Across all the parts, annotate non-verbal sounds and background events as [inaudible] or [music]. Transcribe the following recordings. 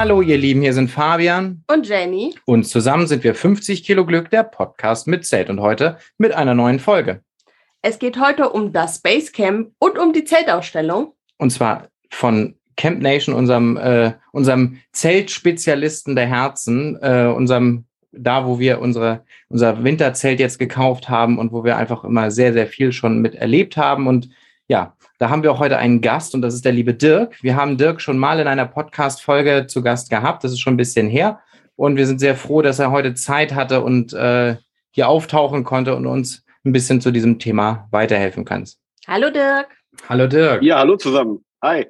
Hallo, ihr Lieben, hier sind Fabian und Jenny. Und zusammen sind wir 50 Kilo Glück, der Podcast mit Zelt und heute mit einer neuen Folge. Es geht heute um das Basecamp und um die Zeltausstellung. Und zwar von Camp Nation, unserem, äh, unserem Zeltspezialisten der Herzen, äh, unserem da, wo wir unsere, unser Winterzelt jetzt gekauft haben und wo wir einfach immer sehr, sehr viel schon mit erlebt haben. Und ja, da haben wir auch heute einen Gast und das ist der liebe Dirk. Wir haben Dirk schon mal in einer Podcast-Folge zu Gast gehabt. Das ist schon ein bisschen her. Und wir sind sehr froh, dass er heute Zeit hatte und äh, hier auftauchen konnte und uns ein bisschen zu diesem Thema weiterhelfen kann. Hallo Dirk. Hallo Dirk. Ja, hallo zusammen. Hi.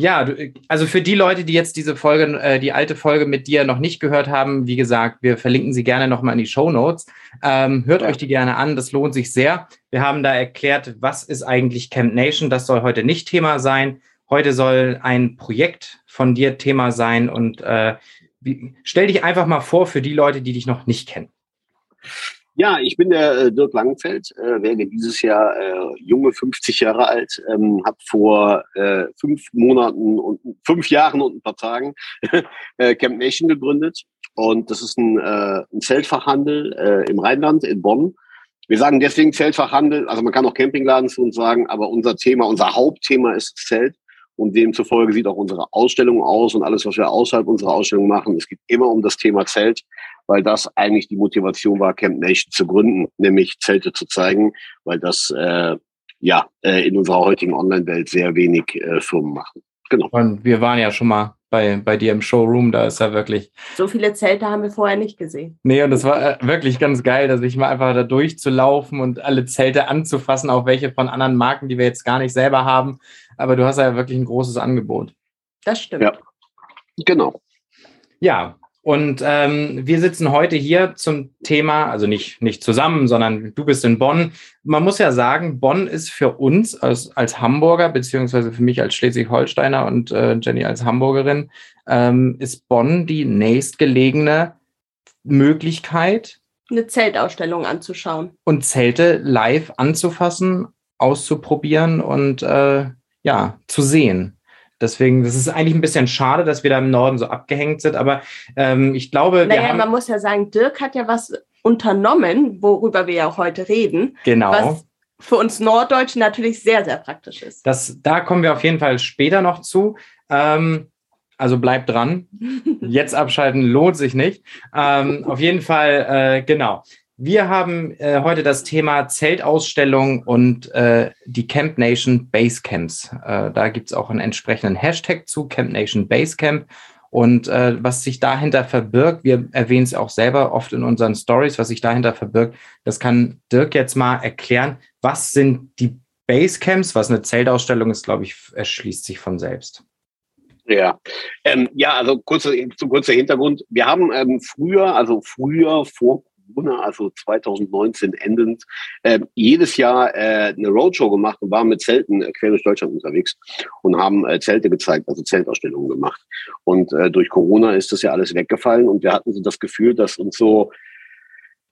Ja, du, also für die Leute, die jetzt diese Folge, äh, die alte Folge mit dir noch nicht gehört haben, wie gesagt, wir verlinken sie gerne nochmal in die Show Notes. Ähm, hört euch die gerne an, das lohnt sich sehr. Wir haben da erklärt, was ist eigentlich Camp Nation. Das soll heute nicht Thema sein. Heute soll ein Projekt von dir Thema sein und äh, wie, stell dich einfach mal vor für die Leute, die dich noch nicht kennen. Ja, ich bin der äh, Dirk Langenfeld, äh, werde dieses Jahr äh, junge 50 Jahre alt, ähm, habe vor äh, fünf Monaten und fünf Jahren und ein paar Tagen [laughs] äh, Camp Nation gegründet. Und das ist ein, äh, ein Zeltfachhandel äh, im Rheinland, in Bonn. Wir sagen deswegen Zeltfachhandel, also man kann auch Campingladen zu uns sagen, aber unser Thema, unser Hauptthema ist das Zelt. Und demzufolge sieht auch unsere Ausstellung aus und alles, was wir außerhalb unserer Ausstellung machen. Es geht immer um das Thema Zelt weil das eigentlich die Motivation war, Camp Nation zu gründen, nämlich Zelte zu zeigen, weil das äh, ja äh, in unserer heutigen Online-Welt sehr wenig äh, Firmen machen. Genau. Und wir waren ja schon mal bei, bei dir im Showroom, da ist ja wirklich. So viele Zelte haben wir vorher nicht gesehen. Nee, und das war äh, wirklich ganz geil, dass ich mal einfach da durchzulaufen und alle Zelte anzufassen, auch welche von anderen Marken, die wir jetzt gar nicht selber haben. Aber du hast ja wirklich ein großes Angebot. Das stimmt. Ja, genau. Ja, und ähm, wir sitzen heute hier zum Thema, also nicht, nicht zusammen, sondern du bist in Bonn. Man muss ja sagen, Bonn ist für uns als, als Hamburger, beziehungsweise für mich als Schleswig-Holsteiner und äh, Jenny als Hamburgerin, ähm, ist Bonn die nächstgelegene Möglichkeit, eine Zeltausstellung anzuschauen. Und Zelte live anzufassen, auszuprobieren und äh, ja, zu sehen. Deswegen, das ist eigentlich ein bisschen schade, dass wir da im Norden so abgehängt sind, aber ähm, ich glaube. Naja, man muss ja sagen, Dirk hat ja was unternommen, worüber wir ja heute reden. Genau. Was für uns Norddeutschen natürlich sehr, sehr praktisch ist. Das, da kommen wir auf jeden Fall später noch zu. Ähm, also bleibt dran. [laughs] Jetzt abschalten lohnt sich nicht. Ähm, auf jeden Fall, äh, genau. Wir haben äh, heute das Thema Zeltausstellung und äh, die Camp Nation Basecamps. Äh, da gibt es auch einen entsprechenden Hashtag zu, Camp Nation Basecamp. Und äh, was sich dahinter verbirgt, wir erwähnen es auch selber oft in unseren Stories, was sich dahinter verbirgt, das kann Dirk jetzt mal erklären. Was sind die Basecamps? Was eine Zeltausstellung ist, glaube ich, erschließt sich von selbst. Ja, ähm, ja, also kurzer, kurzer Hintergrund. Wir haben ähm, früher, also früher vor Corona, also 2019 endend, äh, jedes Jahr äh, eine Roadshow gemacht und waren mit Zelten äh, quer durch Deutschland unterwegs und haben äh, Zelte gezeigt, also Zeltausstellungen gemacht. Und äh, durch Corona ist das ja alles weggefallen und wir hatten so das Gefühl, dass uns so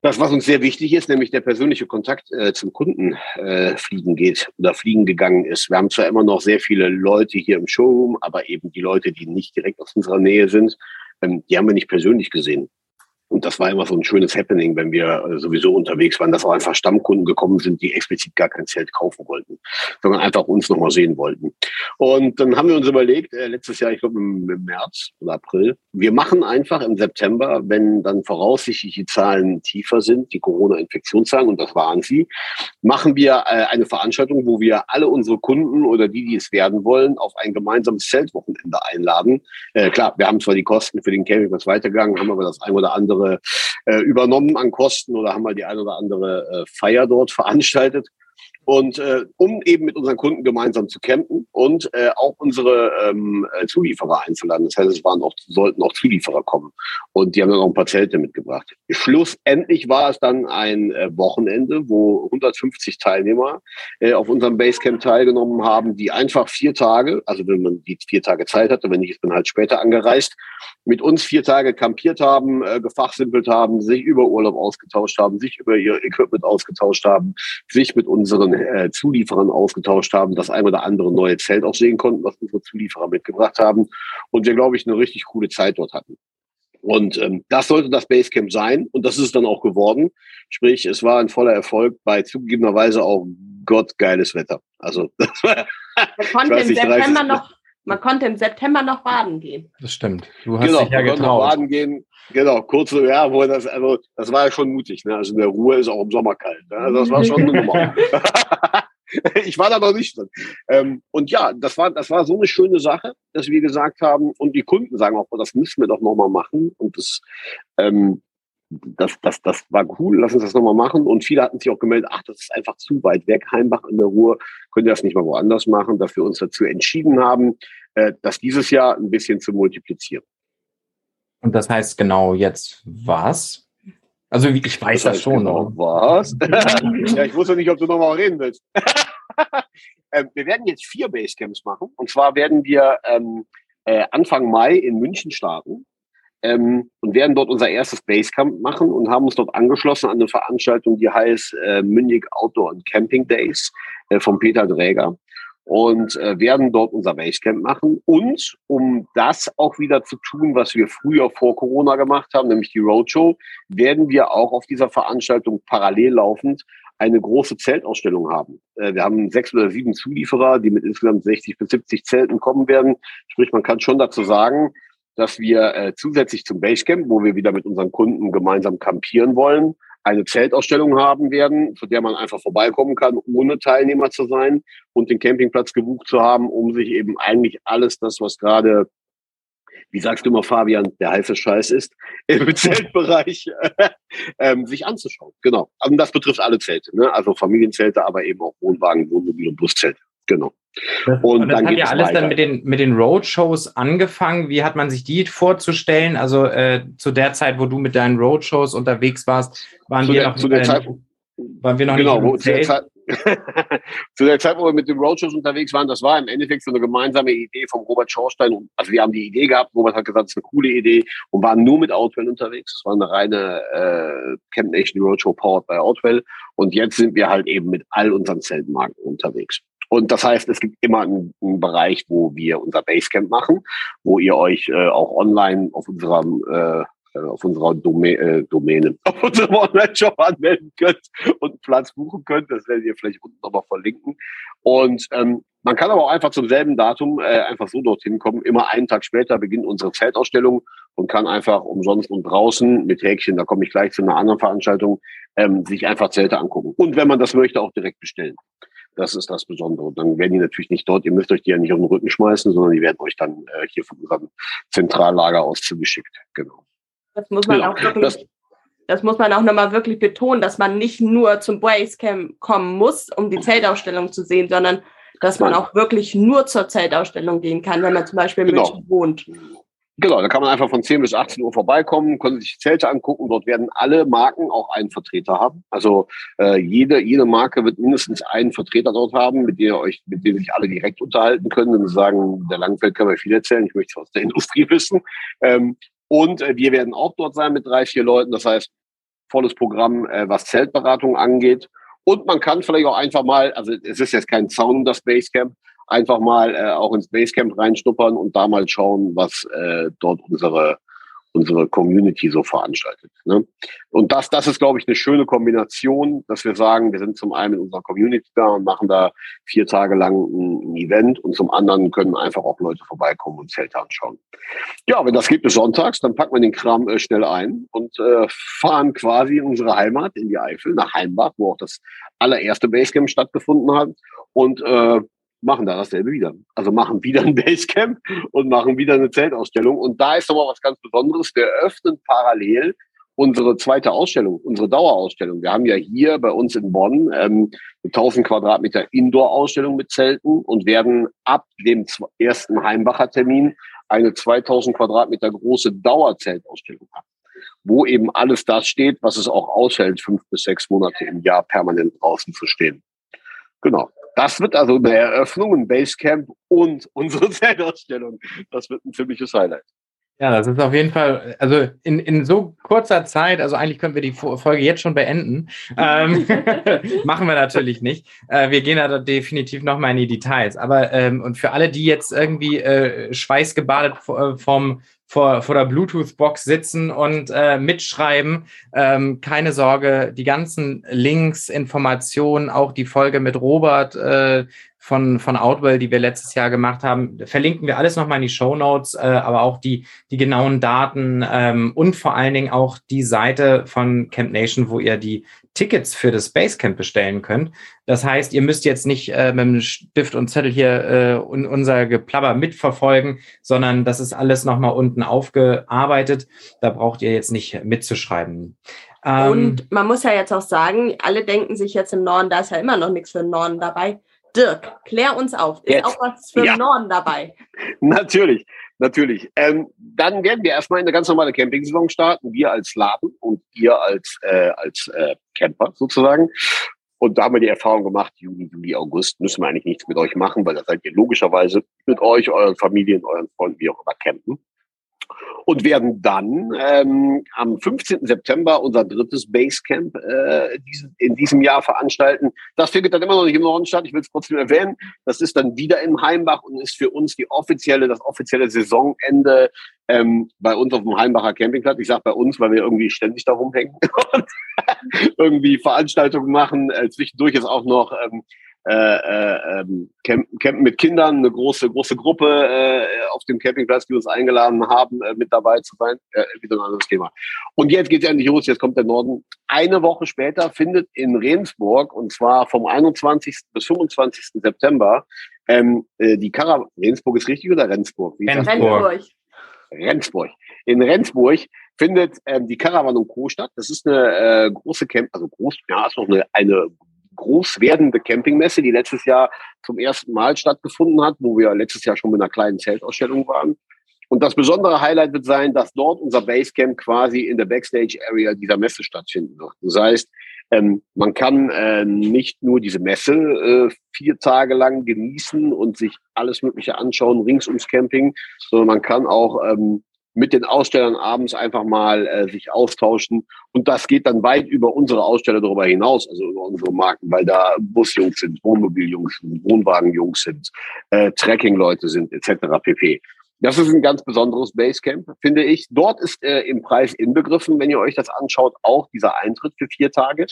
das, was uns sehr wichtig ist, nämlich der persönliche Kontakt äh, zum Kunden äh, fliegen geht oder fliegen gegangen ist. Wir haben zwar immer noch sehr viele Leute hier im Showroom, aber eben die Leute, die nicht direkt aus unserer Nähe sind, ähm, die haben wir nicht persönlich gesehen. Und das war immer so ein schönes Happening, wenn wir äh, sowieso unterwegs waren, dass auch einfach Stammkunden gekommen sind, die explizit gar kein Zelt kaufen wollten, sondern einfach uns nochmal sehen wollten. Und dann haben wir uns überlegt, äh, letztes Jahr, ich glaube im, im, März oder April, wir machen einfach im September, wenn dann voraussichtlich die Zahlen tiefer sind, die Corona-Infektionszahlen, und das waren sie, machen wir äh, eine Veranstaltung, wo wir alle unsere Kunden oder die, die es werden wollen, auf ein gemeinsames Zeltwochenende einladen. Äh, klar, wir haben zwar die Kosten für den Campingplatz weitergegangen, haben aber das ein oder andere andere äh, übernommen an Kosten oder haben mal die ein oder andere äh, Feier dort veranstaltet. Und äh, um eben mit unseren Kunden gemeinsam zu campen und äh, auch unsere ähm, äh, Zulieferer einzuladen. Das heißt, es waren auch, sollten auch Zulieferer kommen. Und die haben dann auch ein paar Zelte mitgebracht. Schlussendlich war es dann ein äh, Wochenende, wo 150 Teilnehmer äh, auf unserem Basecamp teilgenommen haben, die einfach vier Tage, also wenn man die vier Tage Zeit hatte, wenn nicht, ist man halt später angereist, mit uns vier Tage kampiert haben, äh, gefachsimpelt haben, sich über Urlaub ausgetauscht haben, sich über ihr Equipment ausgetauscht haben, sich mit uns unseren äh, Zulieferern ausgetauscht haben, das ein oder andere neue Zelt auch sehen konnten, was unsere Zulieferer mitgebracht haben und wir, glaube ich, eine richtig coole Zeit dort hatten. Und ähm, das sollte das Basecamp sein und das ist es dann auch geworden. Sprich, es war ein voller Erfolg bei zugegebenerweise auch gottgeiles Wetter. Also [laughs] das war, man konnte im September noch, man konnte im September noch baden gehen. Das stimmt. Du hast genau, dich ja man getraut. Noch baden gehen. Genau, kurze, ja, wo das, also das war ja schon mutig. Ne? Also in der Ruhe ist auch im Sommer kalt. Ne? Also das war schon eine Nummer. [laughs] [laughs] ich war da noch nicht drin. Ähm, und ja, das war, das war so eine schöne Sache, dass wir gesagt haben, und die Kunden sagen auch, das müssen wir doch nochmal machen. Und das, ähm, das, das, das war cool, lass uns das nochmal machen. Und viele hatten sich auch gemeldet, ach, das ist einfach zu weit weg, Heimbach in der Ruhr, könnt ihr das nicht mal woanders machen, dass wir uns dazu entschieden haben, äh, das dieses Jahr ein bisschen zu multiplizieren. Und das heißt genau jetzt was? Also ich weiß das, das schon genau noch. Was? [laughs] ja, ich wusste nicht, ob du nochmal reden willst. [laughs] ähm, wir werden jetzt vier Basecamps machen. Und zwar werden wir ähm, äh, Anfang Mai in München starten ähm, und werden dort unser erstes Basecamp machen und haben uns dort angeschlossen an eine Veranstaltung, die heißt äh, Mündig Outdoor and Camping Days äh, von Peter Dräger und äh, werden dort unser Basecamp machen. Und um das auch wieder zu tun, was wir früher vor Corona gemacht haben, nämlich die Roadshow, werden wir auch auf dieser Veranstaltung parallel laufend eine große Zeltausstellung haben. Äh, wir haben sechs oder sieben Zulieferer, die mit insgesamt 60 bis 70 Zelten kommen werden. Sprich, man kann schon dazu sagen, dass wir äh, zusätzlich zum Basecamp, wo wir wieder mit unseren Kunden gemeinsam campieren wollen, eine Zeltausstellung haben werden, zu der man einfach vorbeikommen kann, ohne Teilnehmer zu sein und den Campingplatz gebucht zu haben, um sich eben eigentlich alles das, was gerade, wie sagst du immer, Fabian, der heiße Scheiß ist, [laughs] im [laughs] Zeltbereich, [laughs] ähm, sich anzuschauen. Genau. Und das betrifft alle Zelte, ne? also Familienzelte, aber eben auch Wohnwagen, Wohnmobil und Buszelte. Genau. Das, und, und das dann hat ja alles weiter. dann mit den, mit den Roadshows angefangen. Wie hat man sich die vorzustellen? Also äh, zu der Zeit, wo du mit deinen Roadshows unterwegs warst, waren zu wir der, noch, zu der äh, Zeit, waren wir noch genau, nicht zu der, Zeit, [laughs] zu der Zeit, wo wir mit den Roadshows unterwegs waren, das war im Endeffekt so eine gemeinsame Idee von Robert Schorstein. Also wir haben die Idee gehabt, Robert hat gesagt, das ist eine coole Idee und waren nur mit Outwell unterwegs. Das war eine reine äh, Camp Nation Roadshow powered by Outwell. Und jetzt sind wir halt eben mit all unseren Zeltmarken unterwegs. Und das heißt, es gibt immer einen, einen, Bereich, wo wir unser Basecamp machen, wo ihr euch äh, auch online auf unserem äh, äh auf unserer Domä äh, Domäne, [laughs] auf unserem Online-Shop anmelden könnt und Platz buchen könnt. Das werdet ihr vielleicht unten nochmal verlinken. Und ähm, man kann aber auch einfach zum selben Datum äh, einfach so dorthin kommen. Immer einen Tag später beginnt unsere Zeltausstellung und kann einfach umsonst und draußen mit Häkchen, da komme ich gleich zu einer anderen Veranstaltung, ähm, sich einfach Zelte angucken. Und wenn man das möchte, auch direkt bestellen. Das ist das Besondere. Und dann werden die natürlich nicht dort, ihr müsst euch die ja nicht auf den Rücken schmeißen, sondern die werden euch dann äh, hier von unserem Zentrallager aus zugeschickt. Genau. Das muss man genau. auch wirklich, das, das muss man auch nochmal wirklich betonen, dass man nicht nur zum Basecamp kommen muss, um die Zeltausstellung zu sehen, sondern dass man auch wirklich nur zur Zeltausstellung gehen kann, wenn man zum Beispiel in genau. München wohnt. Genau, da kann man einfach von 10 bis 18 Uhr vorbeikommen, können sich Zelte angucken. Dort werden alle Marken auch einen Vertreter haben. Also äh, jede, jede Marke wird mindestens einen Vertreter dort haben, mit dem ihr euch, mit dem sich alle direkt unterhalten können und sagen, der Langfeld kann mir viel erzählen, ich möchte aus der [laughs] Industrie wissen. Ähm, und äh, wir werden auch dort sein mit drei, vier Leuten. Das heißt, volles Programm, äh, was Zeltberatung angeht. Und man kann vielleicht auch einfach mal, also es ist jetzt kein Zaun um das Basecamp, einfach mal äh, auch ins Basecamp reinschnuppern und da mal schauen, was äh, dort unsere unsere Community so veranstaltet. Ne? Und das, das ist, glaube ich, eine schöne Kombination, dass wir sagen, wir sind zum einen in unserer Community da und machen da vier Tage lang ein, Event und zum anderen können einfach auch Leute vorbeikommen und Zelte anschauen. Ja, wenn das geht bis sonntags, dann packen wir den Kram äh, schnell ein und äh, fahren quasi in unsere Heimat, in die Eifel, nach Heimbach, wo auch das allererste Basecamp stattgefunden hat und äh, machen da dasselbe wieder. Also machen wieder ein [laughs] Basecamp und machen wieder eine Zeltausstellung. Und da ist nochmal was ganz Besonderes. Wir öffnen parallel unsere zweite Ausstellung, unsere Dauerausstellung. Wir haben ja hier bei uns in Bonn ähm, 1000 Quadratmeter Indoor-Ausstellung mit Zelten und werden ab dem ersten Heimbacher Termin eine 2000 Quadratmeter große Dauerzeltausstellung haben, wo eben alles das steht, was es auch aushält, fünf bis sechs Monate im Jahr permanent draußen zu stehen. Genau. Das wird also eine Eröffnung, ein Basecamp und unsere [laughs] Zeltausstellung. Das wird ein ziemliches Highlight. Ja, das ist auf jeden Fall, also in, in so kurzer Zeit, also eigentlich können wir die Folge jetzt schon beenden. Ähm, [laughs] machen wir natürlich nicht. Äh, wir gehen da definitiv nochmal in die Details. Aber ähm, und für alle, die jetzt irgendwie äh, schweißgebadet äh, vom vor, vor der Bluetooth-Box sitzen und äh, mitschreiben. Ähm, keine Sorge, die ganzen Links, Informationen, auch die Folge mit Robert äh, von, von Outwell, die wir letztes Jahr gemacht haben, verlinken wir alles nochmal in die Show Notes, äh, aber auch die, die genauen Daten ähm, und vor allen Dingen auch die Seite von Camp Nation, wo ihr die Tickets für das Basecamp bestellen könnt. Das heißt, ihr müsst jetzt nicht äh, mit dem Stift und Zettel hier äh, unser Geplapper mitverfolgen, sondern das ist alles nochmal unten aufgearbeitet. Da braucht ihr jetzt nicht mitzuschreiben. Ähm, und man muss ja jetzt auch sagen, alle denken sich jetzt im Norden, da ist ja immer noch nichts für den Norden dabei. Dirk, klär uns auf. Ist Jetzt. auch was für ja. Norden dabei? Natürlich, natürlich. Ähm, dann werden wir erstmal eine ganz normale Camping-Saison starten. Wir als Laden und ihr als, äh, als äh, Camper sozusagen. Und da haben wir die Erfahrung gemacht, Juni, Juli, August müssen wir eigentlich nichts mit euch machen, weil da seid ihr logischerweise mit euch, euren Familien, euren Freunden, wie auch immer campen und werden dann ähm, am 15. September unser drittes Basecamp äh, in diesem Jahr veranstalten. Das findet dann immer noch nicht im Norden statt. Ich will es trotzdem erwähnen. Das ist dann wieder im Heimbach und ist für uns die offizielle, das offizielle Saisonende ähm, bei uns auf dem Heimbacher Campingplatz. Ich sage bei uns, weil wir irgendwie ständig da rumhängen [laughs] und irgendwie Veranstaltungen machen. Äh, zwischendurch ist auch noch ähm, äh, äh, ähm, campen, campen mit Kindern, eine große, große Gruppe äh, auf dem Campingplatz, die uns eingeladen haben, äh, mit dabei zu sein. Äh, wieder ein anderes Thema. Und jetzt geht es endlich los, jetzt kommt der Norden. Eine Woche später findet in Rendsburg, und zwar vom 21. bis 25. September, ähm, äh, die Karawane. Rendsburg ist richtig oder Rendsburg? Wie Rendsburg. Rendsburg. In Rendsburg findet ähm, die Caravan und Co. statt. Das ist eine äh, große Camp, also groß, ja, ist noch eine, eine groß werdende Campingmesse, die letztes Jahr zum ersten Mal stattgefunden hat, wo wir letztes Jahr schon mit einer kleinen Zeltausstellung waren. Und das besondere Highlight wird sein, dass dort unser Basecamp quasi in der Backstage-Area dieser Messe stattfinden wird. Das heißt, ähm, man kann äh, nicht nur diese Messe äh, vier Tage lang genießen und sich alles Mögliche anschauen rings ums Camping, sondern man kann auch ähm, mit den Ausstellern abends einfach mal äh, sich austauschen. Und das geht dann weit über unsere Aussteller darüber hinaus, also über unsere Marken, weil da Busjungs sind, Wohnmobiljungs sind, Wohnwagenjungs sind, äh, Trekkingleute sind, etc. pp. Das ist ein ganz besonderes Basecamp, finde ich. Dort ist äh, im Preis inbegriffen, wenn ihr euch das anschaut, auch dieser Eintritt für vier Tage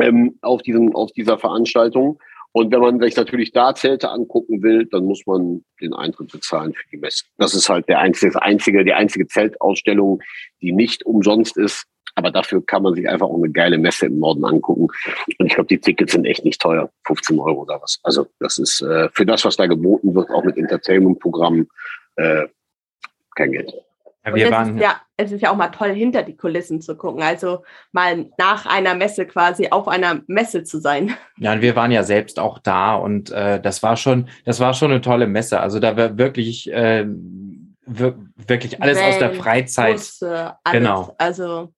ähm, auf, diesem, auf dieser Veranstaltung. Und wenn man sich natürlich da Zelte angucken will, dann muss man den Eintritt bezahlen für die Messe. Das ist halt der einzige, das einzige, die einzige Zeltausstellung, die nicht umsonst ist. Aber dafür kann man sich einfach auch eine geile Messe im Norden angucken. Und ich glaube, die Tickets sind echt nicht teuer. 15 Euro oder was. Also das ist äh, für das, was da geboten wird, auch mit Entertainment-Programmen, äh, kein Geld. Ja, wir waren, ist ja, es ist ja auch mal toll, hinter die Kulissen zu gucken. Also mal nach einer Messe quasi auf einer Messe zu sein. Ja, und wir waren ja selbst auch da und äh, das war schon, das war schon eine tolle Messe. Also da war wirklich, äh, wirklich alles Wellen, aus der Freizeit. Busse, alles. Genau. Also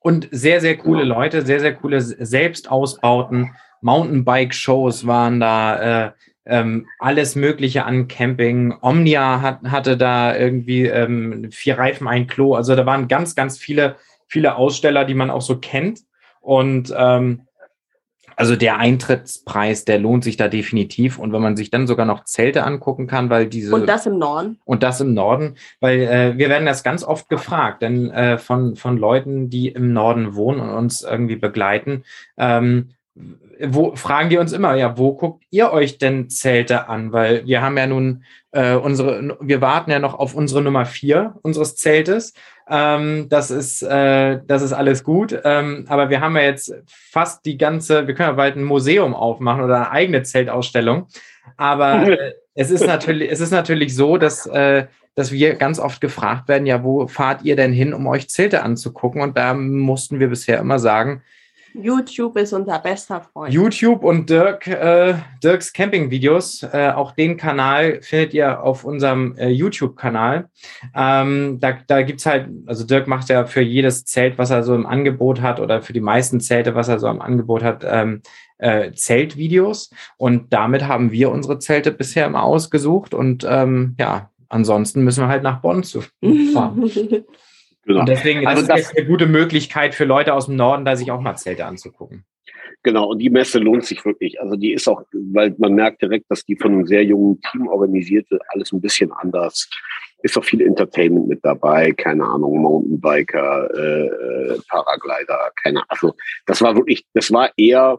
und sehr, sehr coole Leute, sehr, sehr coole Selbstausbauten. Mountainbike-Shows waren da. Äh, ähm, alles Mögliche an Camping. Omnia hat, hatte da irgendwie ähm, vier Reifen, ein Klo. Also da waren ganz, ganz viele, viele Aussteller, die man auch so kennt. Und ähm, also der Eintrittspreis, der lohnt sich da definitiv. Und wenn man sich dann sogar noch Zelte angucken kann, weil diese. Und das im Norden. Und das im Norden, weil äh, wir werden das ganz oft gefragt, denn äh, von, von Leuten, die im Norden wohnen und uns irgendwie begleiten. Ähm, wo fragen die uns immer, ja, wo guckt ihr euch denn Zelte an? Weil wir haben ja nun äh, unsere, wir warten ja noch auf unsere Nummer vier unseres Zeltes. Ähm, das ist, äh, das ist alles gut. Ähm, aber wir haben ja jetzt fast die ganze, wir können ja bald ein Museum aufmachen oder eine eigene Zeltausstellung. Aber [laughs] äh, es ist natürlich, es ist natürlich so, dass, äh, dass wir ganz oft gefragt werden, ja, wo fahrt ihr denn hin, um euch Zelte anzugucken? Und da mussten wir bisher immer sagen, YouTube ist unser bester Freund. YouTube und Dirk, äh, Dirks Camping-Videos, äh, auch den Kanal findet ihr auf unserem äh, YouTube-Kanal. Ähm, da da gibt es halt, also Dirk macht ja für jedes Zelt, was er so im Angebot hat, oder für die meisten Zelte, was er so im Angebot hat, ähm, äh, Zeltvideos. Und damit haben wir unsere Zelte bisher immer ausgesucht und ähm, ja, ansonsten müssen wir halt nach Bonn zu [laughs] fahren. [laughs] genau. Und deswegen also das ist das eine gute Möglichkeit für Leute aus dem Norden, da sich auch mal Zelte anzugucken. Genau, und die Messe lohnt sich wirklich. Also die ist auch, weil man merkt direkt, dass die von einem sehr jungen Team organisiert wird, alles ein bisschen anders. Ist auch viel Entertainment mit dabei, keine Ahnung, Mountainbiker, äh, äh Paraglider, keine Ahnung. Also das war wirklich, das war eher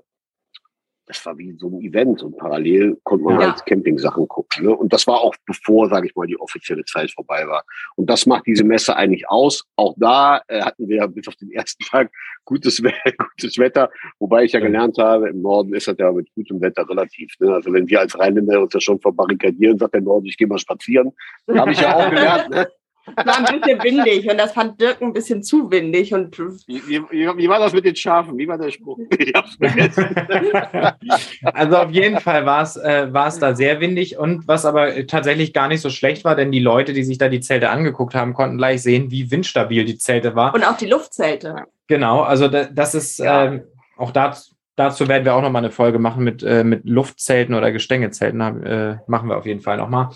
das war wie so ein Event und parallel konnte man ja. halt Camping-Sachen gucken. Ne? Und das war auch bevor, sage ich mal, die offizielle Zeit vorbei war. Und das macht diese Messe eigentlich aus. Auch da äh, hatten wir bis auf den ersten [laughs] Tag gutes, [laughs] gutes Wetter, wobei ich ja gelernt habe, im Norden ist das ja mit gutem Wetter relativ. Ne? Also wenn wir als Rheinländer uns ja schon verbarrikadieren, sagt der Norden, ich gehe mal spazieren, habe ich ja auch gelernt. Ne? War ein bisschen windig und das fand Dirk ein bisschen zu windig. Und wie, wie, wie war das mit den Schafen? Wie war der Spruch? [laughs] [laughs] also auf jeden Fall war es äh, da sehr windig und was aber tatsächlich gar nicht so schlecht war, denn die Leute, die sich da die Zelte angeguckt haben, konnten gleich sehen, wie windstabil die Zelte war. Und auch die Luftzelte. Genau, also da, das ist ja. ähm, auch dazu dazu werden wir auch nochmal eine Folge machen mit, äh, mit Luftzelten oder Gestängezelten. Äh, machen wir auf jeden Fall nochmal.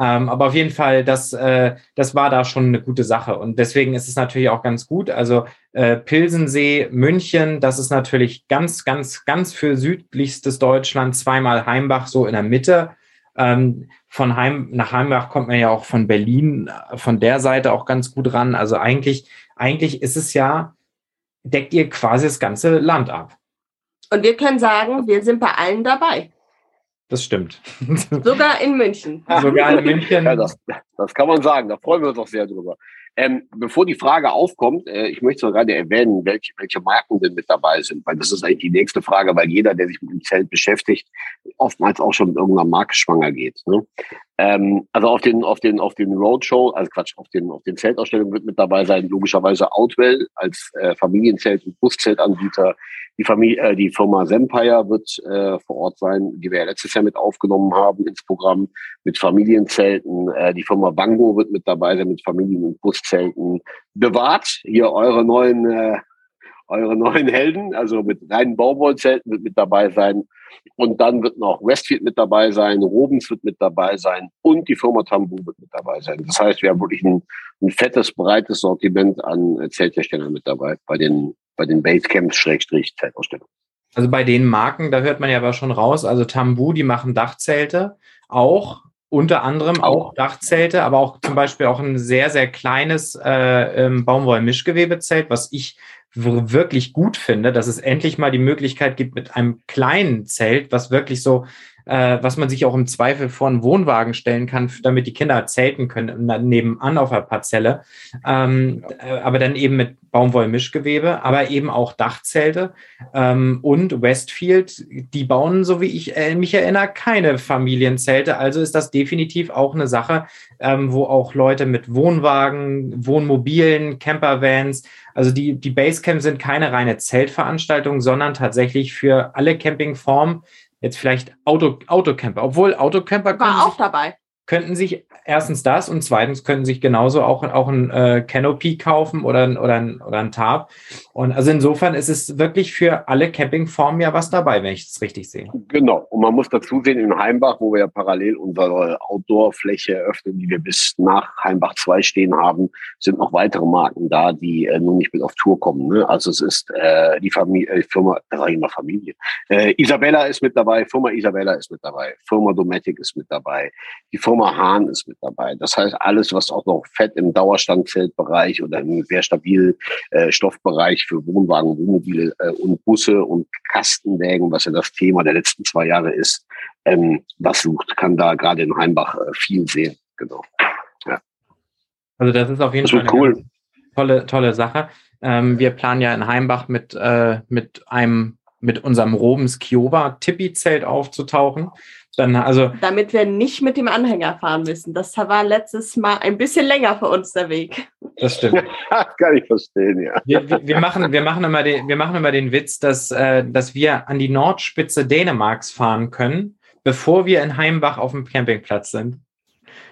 Ähm, aber auf jeden Fall, das, äh, das war da schon eine gute Sache. Und deswegen ist es natürlich auch ganz gut. Also äh, Pilsensee, München, das ist natürlich ganz, ganz, ganz für südlichstes Deutschland. Zweimal Heimbach so in der Mitte. Ähm, von Heim nach Heimbach kommt man ja auch von Berlin, von der Seite auch ganz gut ran. Also eigentlich, eigentlich ist es ja, deckt ihr quasi das ganze Land ab. Und wir können sagen, wir sind bei allen dabei. Das stimmt. [laughs] Sogar in München. Sogar in [laughs] München. Ja, das, das kann man sagen. Da freuen wir uns auch sehr drüber. Ähm, bevor die Frage aufkommt, äh, ich möchte noch gerade erwähnen, welche, welche Marken denn mit dabei sind, weil das ist eigentlich die nächste Frage, weil jeder, der sich mit dem Zelt beschäftigt, oftmals auch schon mit irgendeiner Marke schwanger geht. Ne? Ähm, also auf den, auf den, auf den Roadshow, also Quatsch, auf den, auf den Zeltausstellungen wird mit dabei sein, logischerweise Outwell als äh, Familienzelt- und Buszeltanbieter. Die Familie, äh, die Firma Sempire wird äh, vor Ort sein, die wir ja letztes Jahr mit aufgenommen haben ins Programm mit Familienzelten. Äh, die Firma Bango wird mit dabei sein mit Familien- und Buszelten. Bewahrt hier eure neuen, äh, eure neuen Helden, also mit reinen Baumwollzelten wird mit dabei sein. Und dann wird noch Westfield mit dabei sein, Robens wird mit dabei sein und die Firma Tambu wird mit dabei sein. Das heißt, wir haben wirklich ein, ein fettes, breites Sortiment an Zeltherstellern mit dabei bei den, bei den Basecamps-Zeltausstellungen. Also bei den Marken, da hört man ja aber schon raus, also Tambu, die machen Dachzelte auch, unter anderem auch Dachzelte, aber auch zum Beispiel auch ein sehr, sehr kleines äh, ähm, Baumwoll-Mischgewebezelt, was ich wirklich gut finde, dass es endlich mal die Möglichkeit gibt, mit einem kleinen Zelt, was wirklich so äh, was man sich auch im Zweifel vor einen Wohnwagen stellen kann, damit die Kinder zelten können, nebenan auf der Parzelle. Ähm, äh, aber dann eben mit Baumwollmischgewebe, aber eben auch Dachzelte. Ähm, und Westfield, die bauen, so wie ich äh, mich erinnere, keine Familienzelte. Also ist das definitiv auch eine Sache, ähm, wo auch Leute mit Wohnwagen, Wohnmobilen, Campervans, also die, die Basecamp sind keine reine Zeltveranstaltung, sondern tatsächlich für alle Campingformen jetzt vielleicht Auto, Autocamper, obwohl Autocamper war auch dabei könnten sich erstens das und zweitens könnten sich genauso auch, auch ein äh, Canopy kaufen oder, oder, ein, oder ein Tarp. Und also insofern ist es wirklich für alle Campingformen ja was dabei, wenn ich es richtig sehe. Genau. Und man muss dazu sehen, in Heimbach, wo wir ja parallel unsere Outdoor-Fläche eröffnen, die wir bis nach Heimbach 2 stehen haben, sind noch weitere Marken da, die äh, nun nicht mit auf Tour kommen. Ne? Also es ist äh, die Familie, äh, Firma, da sage ich mal Familie. Äh, Isabella ist mit dabei, Firma Isabella ist mit dabei, Firma Dometic ist mit dabei, die Firma Firma Hahn ist mit dabei. Das heißt, alles, was auch noch Fett im Dauerstandzeltbereich oder im sehr stabil äh, Stoffbereich für Wohnwagen, Wohnmobile äh, und Busse und Kastenwägen, was ja das Thema der letzten zwei Jahre ist, ähm, was sucht, kann da gerade in Heimbach äh, viel sehen. Genau. Ja. Also das ist auf jeden Fall eine cool. tolle, tolle Sache. Ähm, wir planen ja in Heimbach mit, mit einem mit unserem Robens Kioba Tippi-Zelt aufzutauchen. Dann, also, Damit wir nicht mit dem Anhänger fahren müssen. Das war letztes Mal ein bisschen länger für uns der Weg. Das stimmt. [laughs] Kann ich verstehen, ja. Wir, wir, machen, wir, machen immer den, wir machen immer den Witz, dass, äh, dass wir an die Nordspitze Dänemarks fahren können, bevor wir in Heimbach auf dem Campingplatz sind.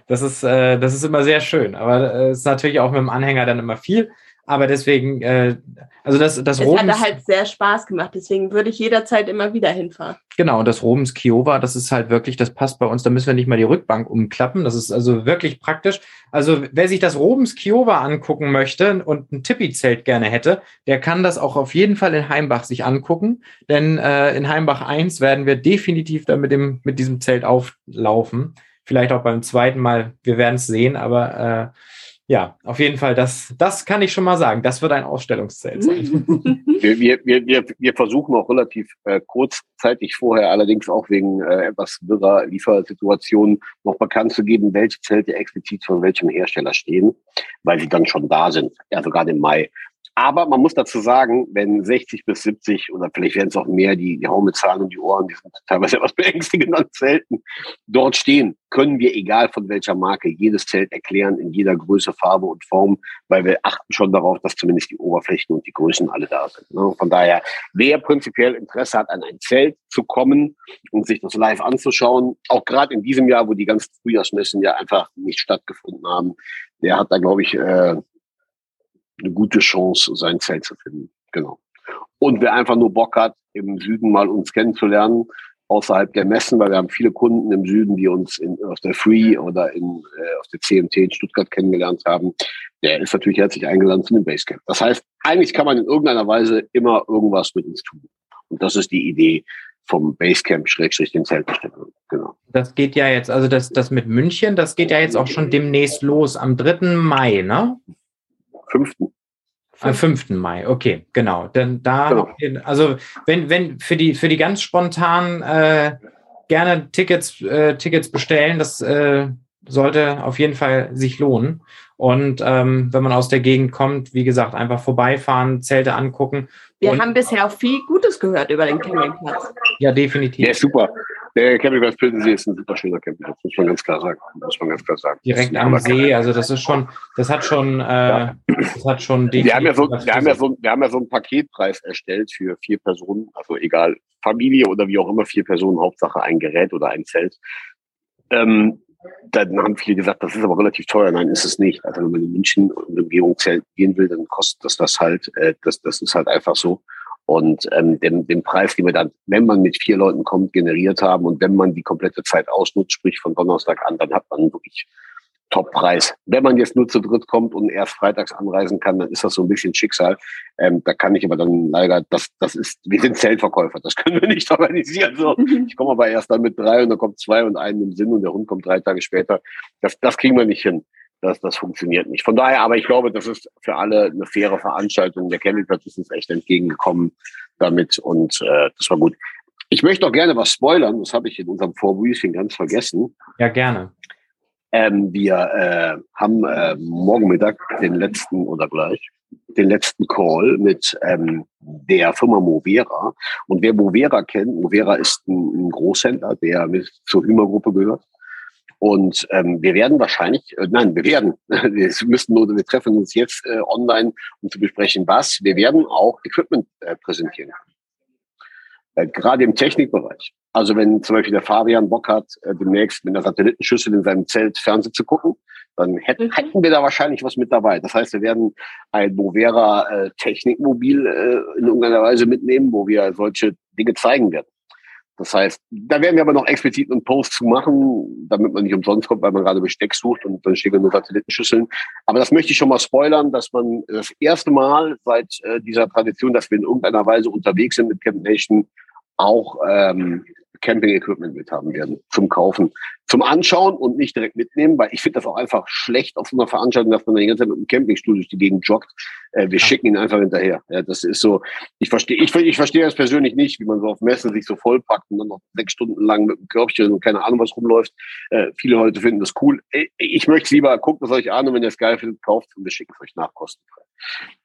Das ist, äh, das ist immer sehr schön. Aber es äh, ist natürlich auch mit dem Anhänger dann immer viel. Aber deswegen, äh, Also das, das Es Robens, hat halt sehr Spaß gemacht, deswegen würde ich jederzeit immer wieder hinfahren. genau, und das Robens Kiowa, das ist halt wirklich, das passt bei uns, da müssen wir nicht mal die Rückbank umklappen. Das ist also wirklich praktisch. Also wer sich das Robens Kiowa angucken möchte und ein Tippi-Zelt gerne hätte, der kann das auch auf jeden Fall in Heimbach sich angucken. Denn äh, in Heimbach 1 werden wir definitiv dann mit, dem, mit diesem Zelt auflaufen. Vielleicht auch beim zweiten Mal, wir werden es sehen, aber äh, ja, auf jeden Fall, das, das kann ich schon mal sagen. Das wird ein Ausstellungszelt sein. [laughs] Wir, wir, wir, wir, versuchen auch relativ äh, kurzzeitig vorher, allerdings auch wegen äh, etwas wirrer Liefersituationen, noch bekannt zu geben, welche Zelte explizit von welchem Hersteller stehen, weil sie dann schon da sind, also gerade im Mai. Aber man muss dazu sagen, wenn 60 bis 70 oder vielleicht werden es auch mehr, die, die hauen Zahlen um die Ohren, die sind teilweise [laughs] etwas beängstigend an Zelten, dort stehen, können wir, egal von welcher Marke, jedes Zelt erklären in jeder Größe, Farbe und Form, weil wir achten schon darauf, dass zumindest die Oberflächen und die Größen alle da sind. Ne? Von daher, wer prinzipiell Interesse hat, an ein Zelt zu kommen und sich das live anzuschauen, auch gerade in diesem Jahr, wo die ganzen Frühjahrsmessen ja einfach nicht stattgefunden haben, der hat da, glaube ich, äh, eine gute Chance, sein Zelt zu finden. Genau. Und wer einfach nur Bock hat, im Süden mal uns kennenzulernen, außerhalb der Messen, weil wir haben viele Kunden im Süden, die uns in, auf der Free oder in, äh, auf der CMT in Stuttgart kennengelernt haben, der ist natürlich herzlich eingeladen zu dem Basecamp. Das heißt, eigentlich kann man in irgendeiner Weise immer irgendwas mit uns tun. Und das ist die Idee vom Basecamp Schrägstrich den Zeltbestellungen. Genau. Das geht ja jetzt, also das, das mit München, das geht ja jetzt auch schon demnächst los, am 3. Mai, ne? Fünften. Am 5. Mai, okay, genau. Denn da, Genau. also wenn, wenn für die, für die ganz spontan äh, gerne Tickets, äh, Tickets bestellen, das äh, sollte auf jeden Fall sich lohnen. Und ähm, wenn man aus der Gegend kommt, wie gesagt, einfach vorbeifahren, Zelte angucken. Wir Und- haben bisher auch viel Gutes gehört über den Campingplatz. Ja, Der definitiv. ist super. Der Campingplatz Pilsensee ist ein super schöner Campingplatz, muss man ganz klar sagen. Muss man ganz klar sagen. Direkt am See, also das ist schon, das hat schon, äh, das hat schon Wir haben ja so, wir haben ja so, wir haben ja so einen Paketpreis erstellt für vier Personen, also egal, Familie oder wie auch immer, vier Personen, Hauptsache ein Gerät oder ein Zelt. Ähm, dann haben viele gesagt, das ist aber relativ teuer. Nein, ist es nicht. Also wenn man in München und Umgebung gehen will, dann kostet das das halt, äh, das, das ist halt einfach so. Und ähm, den, den Preis, den wir dann, wenn man mit vier Leuten kommt, generiert haben und wenn man die komplette Zeit ausnutzt, sprich von Donnerstag an, dann hat man wirklich Top-Preis. Wenn man jetzt nur zu dritt kommt und erst freitags anreisen kann, dann ist das so ein bisschen Schicksal. Ähm, da kann ich aber dann leider, das, das ist, wir sind Zeltverkäufer, das [laughs] können wir nicht organisieren. So. Ich komme aber erst dann mit drei und dann kommt zwei und einen im Sinn und der Hund kommt drei Tage später. Das, das kriegen wir nicht hin. Das, das funktioniert nicht. Von daher, aber ich glaube, das ist für alle eine faire Veranstaltung. Der Campingplatz ist uns echt entgegengekommen damit und äh, das war gut. Ich möchte auch gerne was spoilern, das habe ich in unserem Vorbriefing ganz vergessen. Ja, gerne. Ähm, wir äh, haben äh, morgen Mittag den letzten oder gleich den letzten Call mit ähm, der Firma Movera. Und wer Movera kennt, Movera ist ein, ein Großhändler, der mit zur Hümer-Gruppe gehört. Und ähm, wir werden wahrscheinlich, äh, nein, wir werden, [laughs] wir müssten nur, wir treffen uns jetzt äh, online, um zu besprechen, was. Wir werden auch Equipment äh, präsentieren. Äh, gerade im Technikbereich. Also wenn zum Beispiel der Fabian Bock hat, äh, demnächst mit einer Satellitenschüssel in seinem Zelt Fernsehen zu gucken, dann hätten, Mhm. hätten wir da wahrscheinlich was mit dabei. Das heißt, wir werden ein Movera äh, Technikmobil äh, in irgendeiner Weise mitnehmen, wo wir solche Dinge zeigen werden. Das heißt, da werden wir aber noch explizit einen Post zu machen, damit man nicht umsonst kommt, weil man gerade Besteck sucht und dann stehen nur Satellitenschüsseln. Aber das möchte ich schon mal spoilern, dass man das erste Mal seit äh, dieser Tradition, dass wir in irgendeiner Weise unterwegs sind mit Camp Nation, auch ähm, Camping-Equipment mit haben werden zum Kaufen, zum Anschauen und nicht direkt mitnehmen, weil ich finde das auch einfach schlecht auf so einer Veranstaltung, dass man die ganze Zeit mit einem Campingstuhl durch die Gegend joggt. Äh, wir Ja. schicken ihn einfach hinterher. Ja, das ist so. Ich verstehe, ich, ich verstehe das persönlich nicht, wie man so auf Messen sich so vollpackt und dann noch sechs Stunden lang mit einem Körbchen und keine Ahnung was rumläuft. Äh, viele Leute finden das cool. Ich, ich möchte lieber, guckt es euch an und wenn ihr es geil findet, kauft und wir schicken es euch nach kostenfrei.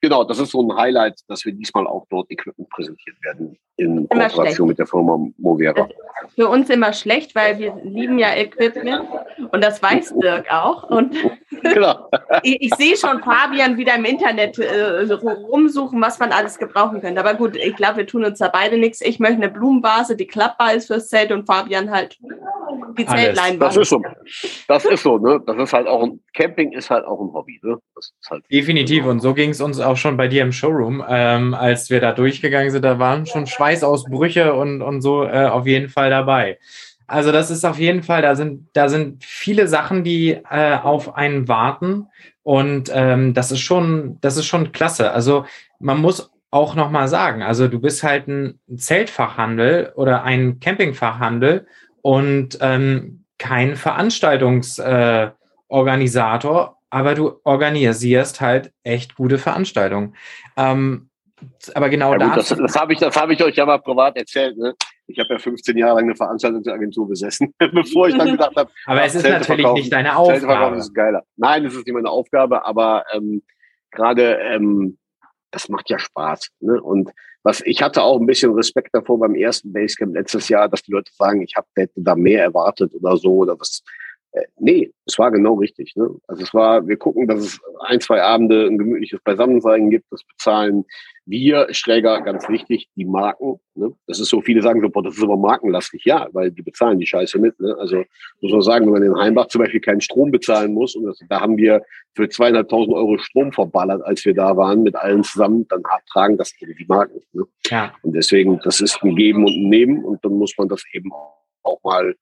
Genau, das ist so ein Highlight, dass wir diesmal auch dort Equipment präsentiert werden in Immer Kooperation schlecht. mit der Firma Movera. Für uns immer schlecht, weil wir lieben ja Equipment und das weiß Dirk auch. Und genau. [laughs] ich, ich sehe schon Fabian wieder im Internet äh, rumsuchen, was man alles gebrauchen könnte. Aber gut, ich glaube, wir tun uns da beide nichts. Ich möchte eine Blumenvase, die klappbar ist fürs Zelt und Fabian halt die Zeltleinwand. Das ist so. Das ist so, ne? Das ist halt auch ein Camping ist halt auch ein Hobby, ne? Halt Definitiv. Und so ging es uns auch schon bei dir im Showroom, ähm, als wir da durchgegangen sind. Da waren schon Schweißausbrüche und, und so äh, auf jeden Fall dabei. Also das ist auf jeden Fall, da sind, da sind viele Sachen, die äh, auf einen warten. Und ähm, das ist schon, das ist schon klasse. Also man muss auch nochmal sagen, also du bist halt ein Zeltfachhandel oder ein Campingfachhandel und ähm, kein Veranstaltungsorganisator, äh, aber du organisierst halt echt gute Veranstaltungen. Ähm, aber genau ja, gut, das, das habe ich, hab ich euch ja mal privat erzählt. Ne? Ich habe ja 15 Jahre lang eine Veranstaltungsagentur besessen, [laughs] bevor ich dann [laughs] gedacht habe. aber es ist Zelte natürlich nicht deine Aufgabe. ist geiler. Nein, es ist nicht meine Aufgabe, aber ähm, gerade ähm, das macht ja Spaß. Ne? Und was ich hatte auch ein bisschen Respekt davor beim ersten Basecamp letztes Jahr, dass die Leute sagen, ich habe da mehr erwartet oder so oder was. Äh, nee, es war genau richtig. Ne? Also es war, wir gucken, dass es ein, zwei Abende ein gemütliches Beisammensein gibt, das bezahlen wir, Schräger, ganz wichtig, die Marken. Ne? Das ist so, viele sagen so, boah, das ist aber markenlastig. Ja, weil die bezahlen die Scheiße mit. Ne? Also muss man sagen, wenn man in Heimbach zum Beispiel keinen Strom bezahlen muss, und das, da haben wir für zweieinhalbtausend Euro Strom verballert, als wir da waren, mit allen zusammen, dann tragen das die Marken. Ne? Ja. Und deswegen, das ist ein Geben und ein Nehmen und dann muss man das eben auch mal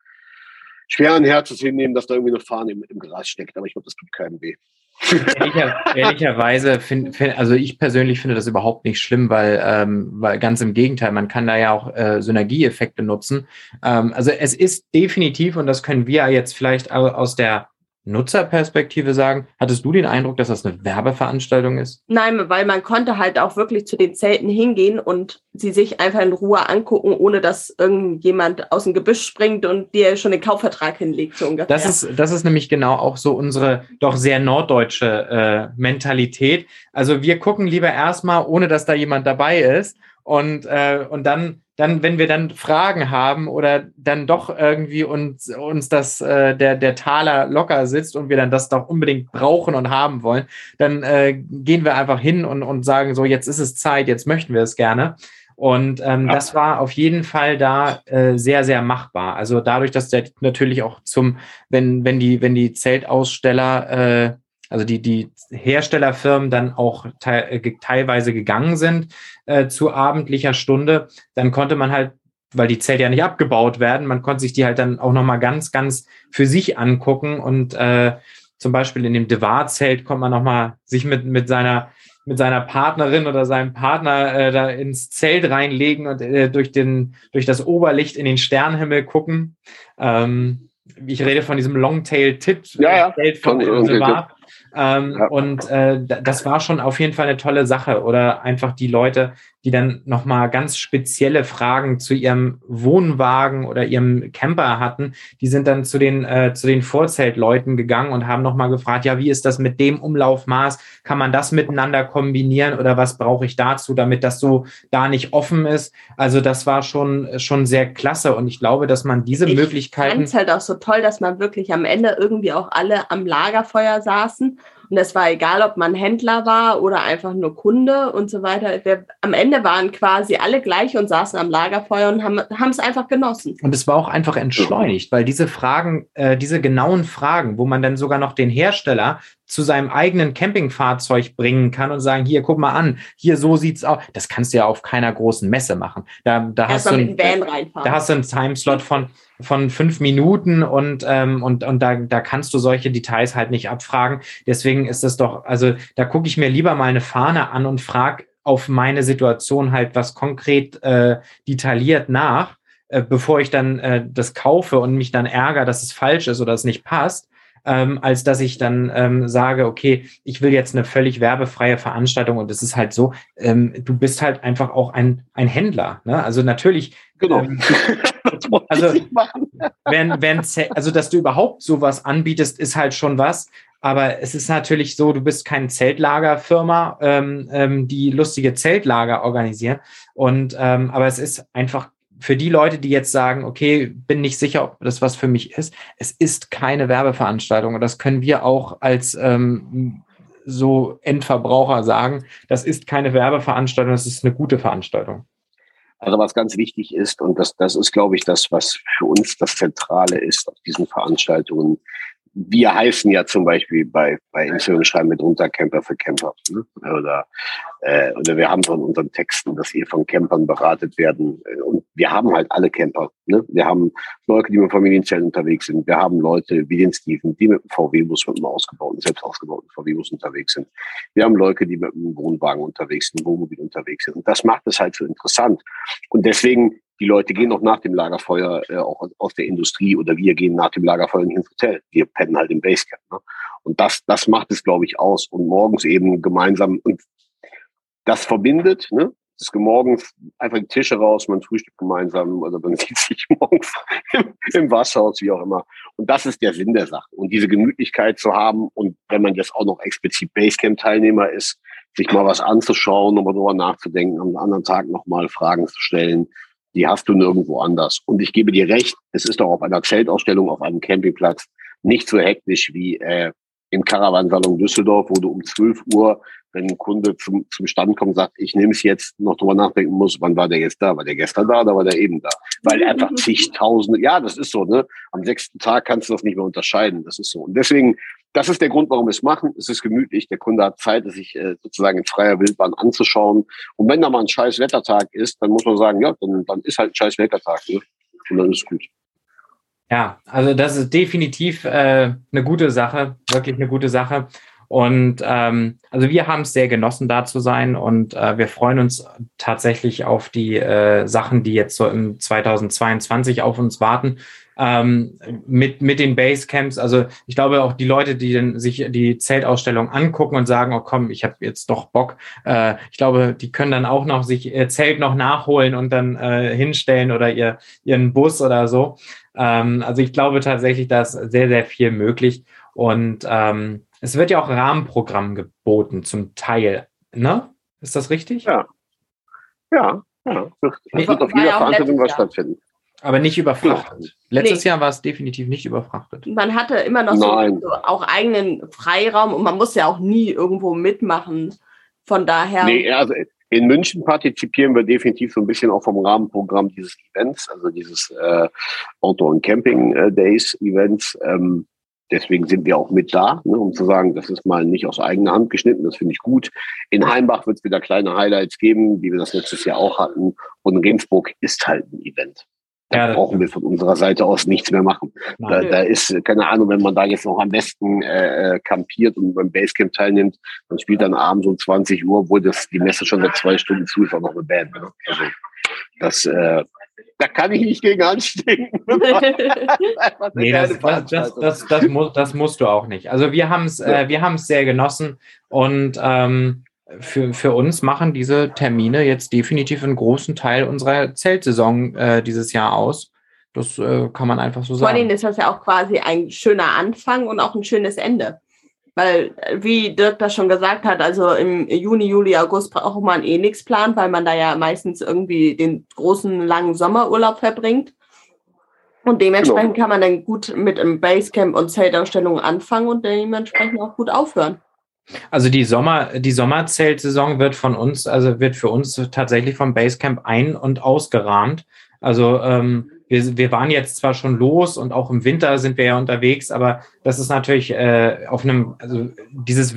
schweren Herzens hinnehmen, dass da irgendwie eine Fahne im, im Gras steckt. Aber ich glaube, das tut keinem weh. [laughs] Ehrlicher, ehrlicherweise finde, find, also ich persönlich finde das überhaupt nicht schlimm, weil, ähm, weil ganz im Gegenteil, man kann da ja auch äh, Synergieeffekte nutzen. Ähm, also es ist definitiv, und das können wir jetzt vielleicht aus der Nutzerperspektive sagen, hattest du den Eindruck, dass das eine Werbeveranstaltung ist? Nein, weil man konnte halt auch wirklich zu den Zelten hingehen und sie sich einfach in Ruhe angucken, ohne dass irgendjemand aus dem Gebüsch springt und dir schon den Kaufvertrag hinlegt, so ungefähr. Das ist, das ist nämlich genau auch so unsere doch sehr norddeutsche äh, Mentalität. Also wir gucken lieber erstmal, ohne dass da jemand dabei ist und, äh, und dann dann, wenn wir dann Fragen haben oder dann doch irgendwie uns, uns das, äh, der, der Taler locker sitzt und wir dann das doch unbedingt brauchen und haben wollen, dann äh, gehen wir einfach hin und, und sagen so, jetzt ist es Zeit, jetzt möchten wir es gerne. Und ähm, ja. das war auf jeden Fall da äh, sehr, sehr machbar. Also dadurch, dass der natürlich auch zum, wenn, wenn die, wenn die Zeltaussteller äh, also die, die Herstellerfirmen dann auch te äh, teilweise gegangen sind äh, zu abendlicher Stunde, dann konnte man halt weil die Zelte ja nicht abgebaut werden, man konnte sich die halt dann auch nochmal ganz, ganz für sich angucken und äh, zum Beispiel in dem Devar-Zelt konnte man nochmal sich mit, mit seiner mit seiner Partnerin oder seinem Partner äh, da ins Zelt reinlegen und äh, durch, den, durch das Oberlicht in den Sternenhimmel gucken. Ähm, ich rede von diesem Longtail-Tit, ja, ja. Zelt von Devar. Ähm, ja. Und äh, das war schon auf jeden Fall eine tolle Sache. Oder einfach die Leute, die dann nochmal ganz spezielle Fragen zu ihrem Wohnwagen oder ihrem Camper hatten, die sind dann zu den, äh, zu den Vorzeltleuten gegangen und haben nochmal gefragt, ja, wie ist das mit dem Umlaufmaß? Kann man das miteinander kombinieren oder was brauche ich dazu, damit das so da nicht offen ist? Also das war schon, schon sehr klasse und ich glaube, dass man diese ich Möglichkeiten. Ich fand es halt auch so toll, dass man wirklich am Ende irgendwie auch alle am Lagerfeuer saßen und es war egal, ob man Händler war oder einfach nur Kunde und so weiter. Wir, am Ende waren quasi alle gleich und saßen am Lagerfeuer und haben es einfach genossen. Und es war auch einfach entschleunigt, weil diese Fragen, äh, diese genauen Fragen, wo man dann sogar noch den Hersteller zu seinem eigenen Campingfahrzeug bringen kann und sagen, hier, guck mal an, hier, so sieht's aus. Das kannst du ja auf keiner großen Messe machen. Da, da, hast, du einen, da hast du einen Timeslot von, von fünf Minuten und, ähm, und, und da, da kannst du solche Details halt nicht abfragen. Deswegen ist es doch, also da gucke ich mir lieber mal eine Fahne an und frage auf meine Situation halt was konkret äh, detailliert nach, äh, bevor ich dann äh, das kaufe und mich dann ärgere, dass es falsch ist oder es nicht passt ähm, als dass ich dann ähm, sage, okay, ich will jetzt eine völlig werbefreie Veranstaltung und es ist halt so, ähm, du bist halt einfach auch ein, ein Händler. Ne? Also natürlich. Genau. Ähm, [laughs] also, wenn, wenn, also, dass du überhaupt sowas anbietest, ist halt schon was. Aber es ist natürlich so, du bist keine Zeltlagerfirma, ähm, ähm, die lustige Zeltlager organisieren. Und ähm, aber es ist einfach für die Leute, die jetzt sagen, okay, bin nicht sicher, ob das was für mich ist, es ist keine Werbeveranstaltung. Und das können wir auch als ähm, so Endverbraucher sagen. Das ist keine Werbeveranstaltung, das ist eine gute Veranstaltung. Also was ganz wichtig ist, und das, das ist, glaube ich, das, was für uns das Zentrale ist auf diesen Veranstaltungen, wir heißen ja zum Beispiel bei, bei Instagram schreiben mit drunter Camper für Camper. Ne? Oder, äh, oder wir haben von unseren Texten, dass ihr von Campern beratet werden. Und wir haben halt alle Camper. Ne? Wir haben Leute, die mit Familienzellen unterwegs sind. Wir haben Leute wie den Steven, die mit einem VW-Bus, mit einem ausgebauten, selbst ausgebauten VW-Bus unterwegs sind. Wir haben Leute, die mit einem Wohnwagen unterwegs sind, Wohnmobil unterwegs sind. Und das macht es halt so interessant. Und deswegen die Leute gehen auch nach dem Lagerfeuer äh, auch aus der Industrie oder wir gehen nach dem Lagerfeuer ins Hotel. Wir pennen halt im Basecamp. Ne? Und das, das macht es, glaube ich, aus. Und morgens eben gemeinsam und das verbindet, ne? Es ist morgens einfach die Tische raus, man frühstückt gemeinsam oder man [laughs] sieht sich morgens im, im Waschhaus, wie auch immer. Und das ist der Sinn der Sache. Und diese Gemütlichkeit zu haben und wenn man jetzt auch noch explizit Basecamp-Teilnehmer ist, sich mal was anzuschauen, nochmal drüber nachzudenken, am anderen Tag nochmal Fragen zu stellen, die hast du nirgendwo anders. Und ich gebe dir recht, es ist doch auf einer Zeltausstellung auf einem Campingplatz nicht so hektisch wie äh, im Caravansalon Düsseldorf, wo du um 12 Uhr, wenn ein Kunde zum, zum Stand kommt, sagt, ich nehme es jetzt, noch drüber nachdenken muss, wann war der jetzt da? War der gestern da oder war der eben da? Weil einfach zigtausende, ja, das ist so, ne? Am sechsten Tag kannst du das nicht mehr unterscheiden. Das ist so. Und deswegen das ist der Grund, warum wir es machen. Es ist gemütlich. Der Kunde hat Zeit, sich äh, sozusagen in freier Wildbahn anzuschauen. Und wenn da mal ein scheiß Wettertag ist, dann muss man sagen, ja, dann, dann ist halt ein scheiß Wettertag. Ne? Und dann ist gut. Ja, also das ist definitiv äh, eine gute Sache, wirklich eine gute Sache. Und ähm, also wir haben es sehr genossen, da zu sein und äh, wir freuen uns tatsächlich auf die äh, Sachen, die jetzt so im 2022 auf uns warten ähm, mit, mit den Basecamps. Also ich glaube auch die Leute, die dann sich die Zeltausstellung angucken und sagen, oh komm, ich habe jetzt doch Bock, äh, ich glaube, die können dann auch noch sich ihr Zelt noch nachholen und dann äh, hinstellen oder ihr, ihren Bus oder so. Ähm, also ich glaube tatsächlich, da ist sehr, sehr viel möglich. Und ähm, es wird ja auch Rahmenprogramm geboten, zum Teil. Ne? Ist das richtig? Ja. Ja, ja. Es wird auf jeder Veranstaltung was stattfinden. Aber nicht überfrachtet. Letztes nee. Jahr war es definitiv nicht überfrachtet. Man hatte immer noch so, so, auch eigenen Freiraum und man muss ja auch nie irgendwo mitmachen. Von daher. Nee, also in München partizipieren wir definitiv so ein bisschen auch vom Rahmenprogramm dieses Events, also dieses äh, Auto- und Camping-Days-Events. Äh, ähm, deswegen sind wir auch mit da, ne, um zu sagen, das ist mal nicht aus eigener Hand geschnitten, das finde ich gut. In Heimbach wird es wieder kleine Highlights geben, wie wir das letztes Jahr auch hatten. Und Regensburg ist halt ein Event. Da ja, brauchen wir von unserer Seite aus nichts mehr machen. Da, da, ist, keine Ahnung, wenn man da jetzt noch am besten äh, äh, kampiert und beim Basecamp teilnimmt, dann spielt dann abends um 20 Uhr, obwohl das die Messe schon seit zwei Stunden zu ist, auch noch eine Band. Ne? Also das, äh, da kann ich nicht gegen anstinken. [laughs] [laughs] nee, das, das, das, das, das, muss, das musst du auch nicht. Also wir haben es äh, wir sehr genossen und ähm, für, für uns machen diese Termine jetzt definitiv einen großen Teil unserer Zeltsaison äh, dieses Jahr aus. Das äh, kann man einfach so sagen. Vor allem ist das ja auch quasi ein schöner Anfang und auch ein schönes Ende. Weil, wie Dirk das schon gesagt hat, also im Juni, Juli, August braucht man eh nichts planen, weil man da ja meistens irgendwie den großen, langen Sommerurlaub verbringt. Und dementsprechend genau. kann man dann gut mit einem Basecamp und Zeltausstellungen anfangen und dementsprechend auch gut aufhören. Also die Sommer, die Sommerzeltsaison wird von uns, also wird für uns tatsächlich vom Basecamp ein- und ausgerahmt. Also ähm, wir, wir waren jetzt zwar schon los und auch im Winter sind wir ja unterwegs, aber das ist natürlich äh, auf einem, also dieses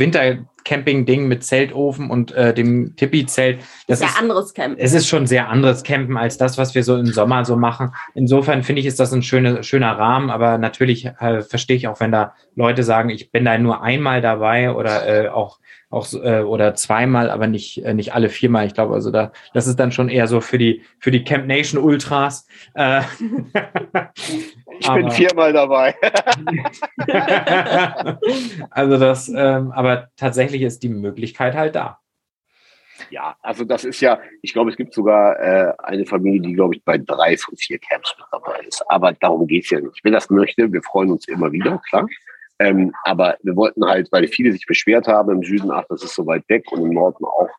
Wintercamping-Ding mit Zeltofen und äh, dem Tippi-Zelt. Das sehr ist anderes Campen. Es ist schon sehr anderes Campen als das, was wir so im Sommer so machen. Insofern finde ich, ist das ein schöner, schöner Rahmen, aber natürlich äh, verstehe ich auch, wenn da Leute sagen, ich bin da nur einmal dabei oder äh, auch auch äh, oder zweimal, aber nicht äh, nicht alle viermal. Ich glaube, also da das ist dann schon eher so für die für die Camp Nation Ultras. Äh, ich bin viermal dabei. [laughs] also das, ähm, aber tatsächlich ist die Möglichkeit halt da. Ja, also das ist ja, ich glaube, es gibt sogar äh, eine Familie, die, glaube ich, bei drei von vier Camps mit dabei ist. Aber darum geht es ja nicht. Wenn das möchte, wir freuen uns immer wieder, klar. Ähm, aber wir wollten halt, weil viele sich beschwert haben im Süden, ach, das ist so weit weg und im Norden auch,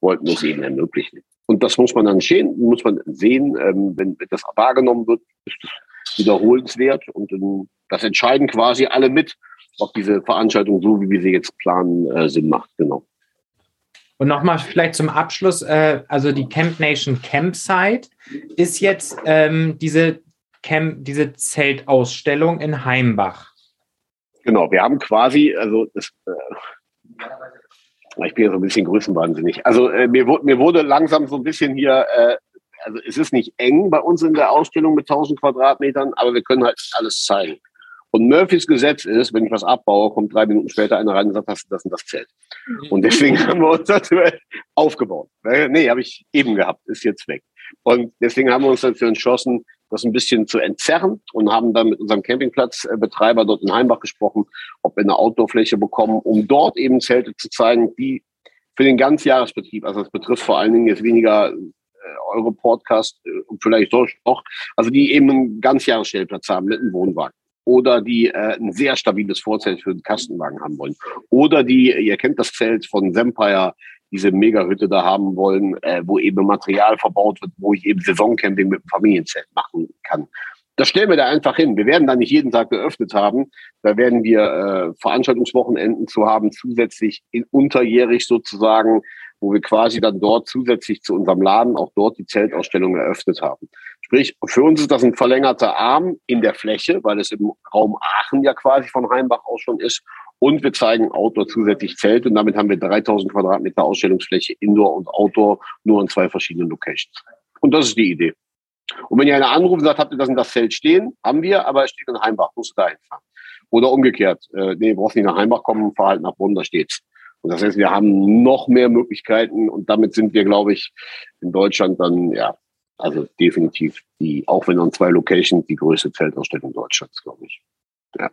wollten wir es eben ermöglichen. Und das muss man dann sehen, muss man sehen, ähm, wenn, wenn das wahrgenommen wird, ist das wiederholenswert und ähm, das entscheiden quasi alle mit, ob diese Veranstaltung so, wie wir sie jetzt planen, äh, Sinn macht. Genau. Und nochmal vielleicht zum Abschluss, äh, also die Camp Nation Campsite ist jetzt ähm, diese, Camp, diese Zeltausstellung in Heimbach. Genau, wir haben quasi, also das, äh, ich bin ja so ein bisschen größenwahnsinnig. Also äh, mir, mir wurde langsam so ein bisschen hier, äh, also es ist nicht eng bei uns in der Ausstellung mit 1000 Quadratmetern, aber wir können halt alles zeigen. Und Murphys Gesetz ist, wenn ich was abbaue, kommt drei Minuten später einer rein und sagt, das, das und das Zelt. Mhm. Und deswegen [laughs] haben wir uns das aufgebaut. Nee, habe ich eben gehabt, ist jetzt weg. Und deswegen haben wir uns dafür entschlossen, das ein bisschen zu entzerren und haben dann mit unserem Campingplatzbetreiber dort in Heimbach gesprochen, ob wir eine Outdoorfläche bekommen, um dort eben Zelte zu zeigen, die für den Ganzjahresbetrieb, also das betrifft vor allen Dingen jetzt weniger äh, eure Podcast äh, und vielleicht auch, also die eben einen Ganzjahresstellplatz haben mit einem Wohnwagen oder die äh, ein sehr stabiles Vorzelt für den Kastenwagen haben wollen oder die, ihr kennt das Zelt von Sempire, diese Megahütte da haben wollen, äh, wo eben Material verbaut wird, wo ich eben Saisoncamping mit dem Familienzelt machen kann. Das stellen wir da einfach hin. Wir werden da nicht jeden Tag geöffnet haben. Da werden wir äh, Veranstaltungswochenenden zu haben, zusätzlich in, unterjährig sozusagen, wo wir quasi dann dort zusätzlich zu unserem Laden auch dort die Zeltausstellung eröffnet haben. Sprich, für uns ist das ein verlängerter Arm in der Fläche, weil es im Raum Aachen ja quasi von Heimbach aus schon ist. Und wir zeigen Outdoor zusätzlich Zelt und damit haben wir 3000 Quadratmeter Ausstellungsfläche Indoor und Outdoor nur in zwei verschiedenen Locations. Und das ist die Idee. Und wenn ihr einer anruft und sagt, habt ihr das in das Zelt stehen? Haben wir, aber es steht in Heimbach, musst du da hinfahren. Oder umgekehrt, äh, nee, brauchst nicht nach Heimbach kommen, fahr halt nach Bonn, da steht's. Und das heißt, wir haben noch mehr Möglichkeiten und damit sind wir, glaube ich, in Deutschland dann, ja, also definitiv die, auch wenn an zwei Locations, die größte Zeltausstellung Deutschlands, glaube ich. Ja.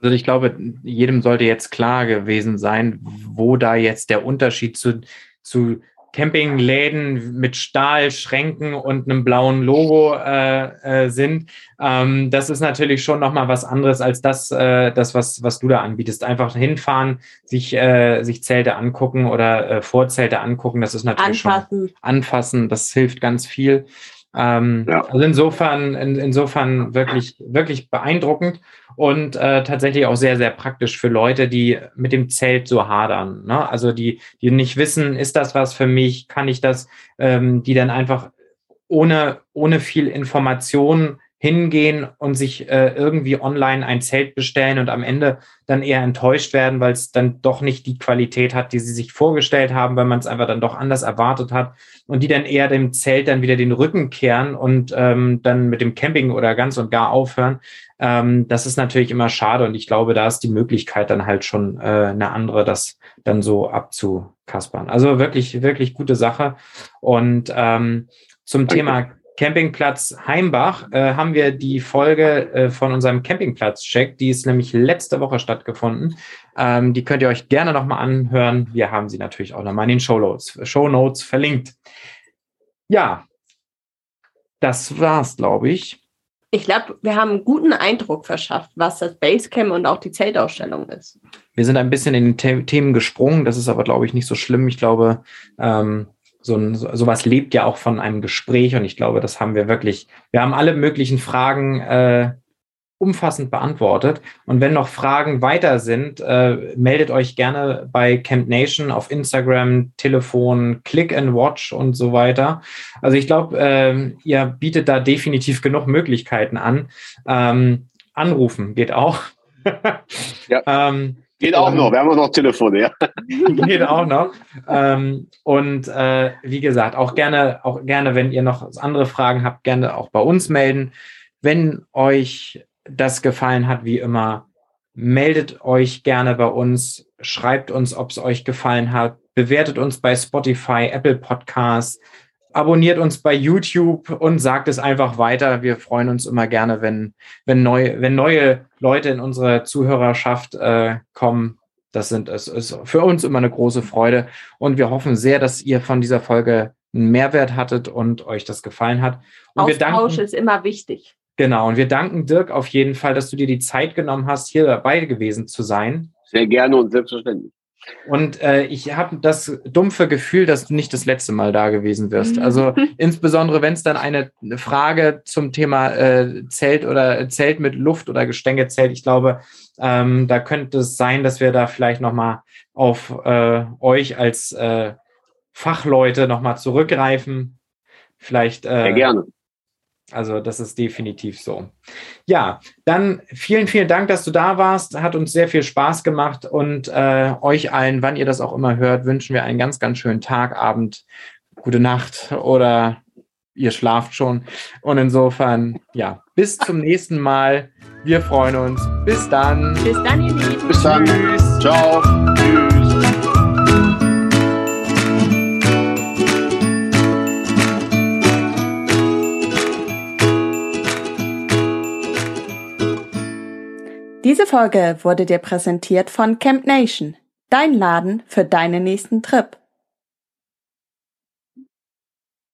Also ich glaube, jedem sollte jetzt klar gewesen sein, wo da jetzt der Unterschied zu, zu Campingläden mit Stahlschränken und einem blauen Logo äh, äh, sind. Ähm, das ist natürlich schon nochmal was anderes als das, äh, das was, was du da anbietest. Einfach hinfahren, sich, äh, sich Zelte angucken oder äh, Vorzelte angucken. Das ist natürlich anfassen. schon anfassen. Das hilft ganz viel. Ähm, ja. Also insofern, in, insofern wirklich, wirklich beeindruckend und äh, tatsächlich auch sehr, sehr praktisch für Leute, die mit dem Zelt so hadern. Ne? Also die, die nicht wissen, ist das was für mich, kann ich das, ähm, die dann einfach ohne, ohne viel Information hingehen und sich äh, irgendwie online ein Zelt bestellen und am Ende dann eher enttäuscht werden, weil es dann doch nicht die Qualität hat, die sie sich vorgestellt haben, weil man es einfach dann doch anders erwartet hat und die dann eher dem Zelt dann wieder den Rücken kehren und ähm, dann mit dem Camping oder ganz und gar aufhören. Ähm, das ist natürlich immer schade und ich glaube, da ist die Möglichkeit dann halt schon äh, eine andere, das dann so abzukaspern. Also wirklich, wirklich gute Sache und ähm, zum Danke. Thema Campingplatz Heimbach äh, haben wir die Folge äh, von unserem Campingplatz-Check. Die ist nämlich letzte Woche stattgefunden. Ähm, die könnt ihr euch gerne nochmal anhören. Wir haben sie natürlich auch nochmal in den Show Notes, Show Notes verlinkt. Ja, das war's, glaube ich. Ich glaube, wir haben einen guten Eindruck verschafft, was das Basecamp und auch die Zeltausstellung ist. Wir sind ein bisschen in die Themen gesprungen. Das ist aber, glaube ich, nicht so schlimm. Ich glaube, ähm, so ein, sowas lebt ja auch von einem Gespräch und ich glaube, das haben wir wirklich, wir haben alle möglichen Fragen äh, umfassend beantwortet. Und wenn noch Fragen weiter sind, äh, meldet euch gerne bei Camp Nation auf Instagram, Telefon, Click and Watch und so weiter. Also ich glaube, äh, ihr bietet da definitiv genug Möglichkeiten an. Ähm, anrufen geht auch. [laughs] ja. ähm, Geht auch noch, wir haben auch noch Telefone, ja. [laughs] Geht auch noch. Ähm, und äh, wie gesagt, auch gerne, auch gerne, wenn ihr noch andere Fragen habt, gerne auch bei uns melden. Wenn euch das gefallen hat, wie immer, meldet euch gerne bei uns, schreibt uns, ob es euch gefallen hat, bewertet uns bei Spotify, Apple Podcasts, abonniert uns bei YouTube und sagt es einfach weiter. Wir freuen uns immer gerne, wenn, wenn, neu, wenn neue Leute in unsere Zuhörerschaft äh, kommen. Das sind, es ist für uns immer eine große Freude. Und wir hoffen sehr, dass ihr von dieser Folge einen Mehrwert hattet und euch das gefallen hat. Und Austausch danken, ist immer wichtig. Genau. Und wir danken Dirk auf jeden Fall, dass du dir die Zeit genommen hast, hier dabei gewesen zu sein. Sehr gerne und selbstverständlich. Und äh, ich habe das dumpfe Gefühl, dass du nicht das letzte Mal da gewesen wirst. Also [laughs] insbesondere, wenn es dann eine Frage zum Thema äh, Zelt oder Zelt mit Luft oder Gestängezelt, ich glaube, ähm, da könnte es sein, dass wir da vielleicht nochmal auf äh, euch als, äh, Fachleute nochmal zurückgreifen. Vielleicht. Äh, Sehr gerne. Also das ist definitiv so. Ja, dann vielen, vielen Dank, dass du da warst. Hat uns sehr viel Spaß gemacht und äh, euch allen, wann ihr das auch immer hört, wünschen wir einen ganz, ganz schönen Tag, Abend, gute Nacht oder ihr schlaft schon. Und insofern, ja, bis zum nächsten Mal. Wir freuen uns. Bis dann. Bis dann, ihr Lieben. Bis dann. Tschüss. Ciao. Tschüss. Folge wurde dir präsentiert von Camp Nation, dein Laden für deinen nächsten Trip.